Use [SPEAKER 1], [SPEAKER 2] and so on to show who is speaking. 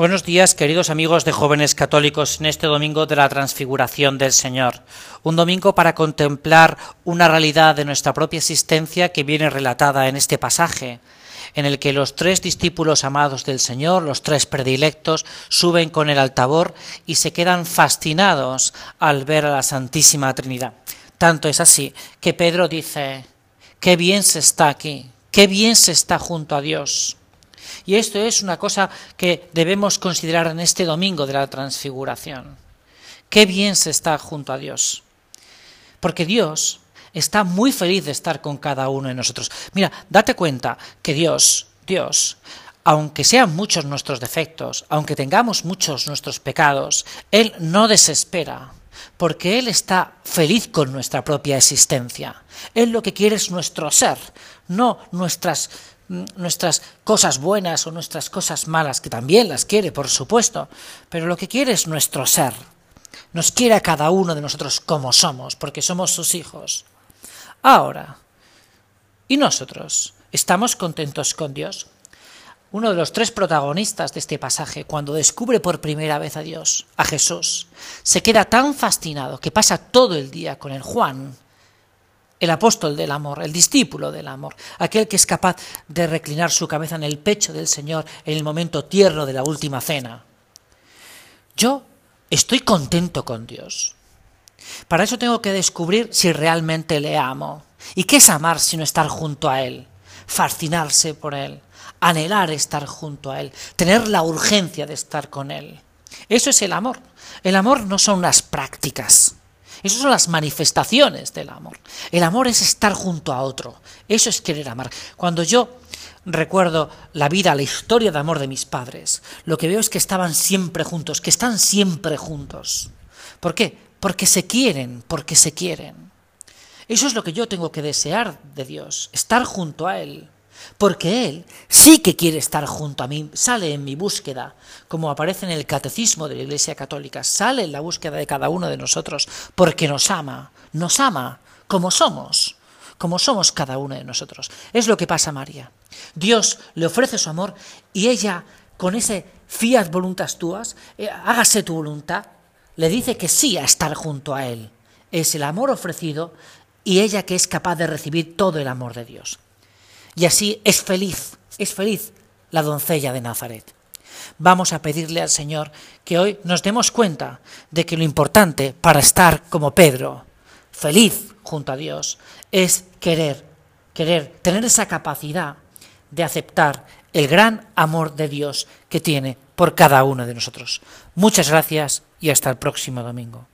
[SPEAKER 1] Buenos días, queridos amigos de jóvenes católicos, en este domingo de la transfiguración del Señor. Un domingo para contemplar una realidad de nuestra propia existencia que viene relatada en este pasaje, en el que los tres discípulos amados del Señor, los tres predilectos, suben con el altabor y se quedan fascinados al ver a la Santísima Trinidad. Tanto es así que Pedro dice, qué bien se está aquí, qué bien se está junto a Dios. Y esto es una cosa que debemos considerar en este domingo de la transfiguración. Qué bien se está junto a Dios. Porque Dios está muy feliz de estar con cada uno de nosotros. Mira, date cuenta que Dios, Dios, aunque sean muchos nuestros defectos, aunque tengamos muchos nuestros pecados, Él no desespera, porque Él está feliz con nuestra propia existencia. Él lo que quiere es nuestro ser, no nuestras nuestras cosas buenas o nuestras cosas malas, que también las quiere, por supuesto, pero lo que quiere es nuestro ser. Nos quiere a cada uno de nosotros como somos, porque somos sus hijos. Ahora, ¿y nosotros? ¿Estamos contentos con Dios? Uno de los tres protagonistas de este pasaje, cuando descubre por primera vez a Dios, a Jesús, se queda tan fascinado que pasa todo el día con el Juan, el apóstol del amor, el discípulo del amor, aquel que es capaz de reclinar su cabeza en el pecho del Señor en el momento tierno de la última cena. Yo estoy contento con Dios. Para eso tengo que descubrir si realmente le amo. ¿Y qué es amar sino estar junto a Él? Fascinarse por Él, anhelar estar junto a Él, tener la urgencia de estar con Él. Eso es el amor. El amor no son unas prácticas. Esas son las manifestaciones del amor. El amor es estar junto a otro. Eso es querer amar. Cuando yo recuerdo la vida, la historia de amor de mis padres, lo que veo es que estaban siempre juntos, que están siempre juntos. ¿Por qué? Porque se quieren, porque se quieren. Eso es lo que yo tengo que desear de Dios, estar junto a Él porque Él sí que quiere estar junto a mí, sale en mi búsqueda, como aparece en el catecismo de la Iglesia Católica, sale en la búsqueda de cada uno de nosotros, porque nos ama, nos ama como somos, como somos cada uno de nosotros. Es lo que pasa a María. Dios le ofrece su amor y ella, con ese fiat voluntas tuas, eh, hágase tu voluntad, le dice que sí a estar junto a Él. Es el amor ofrecido y ella que es capaz de recibir todo el amor de Dios. Y así es feliz, es feliz la doncella de Nazaret. Vamos a pedirle al Señor que hoy nos demos cuenta de que lo importante para estar como Pedro, feliz junto a Dios, es querer, querer, tener esa capacidad de aceptar el gran amor de Dios que tiene por cada uno de nosotros. Muchas gracias y hasta el próximo domingo.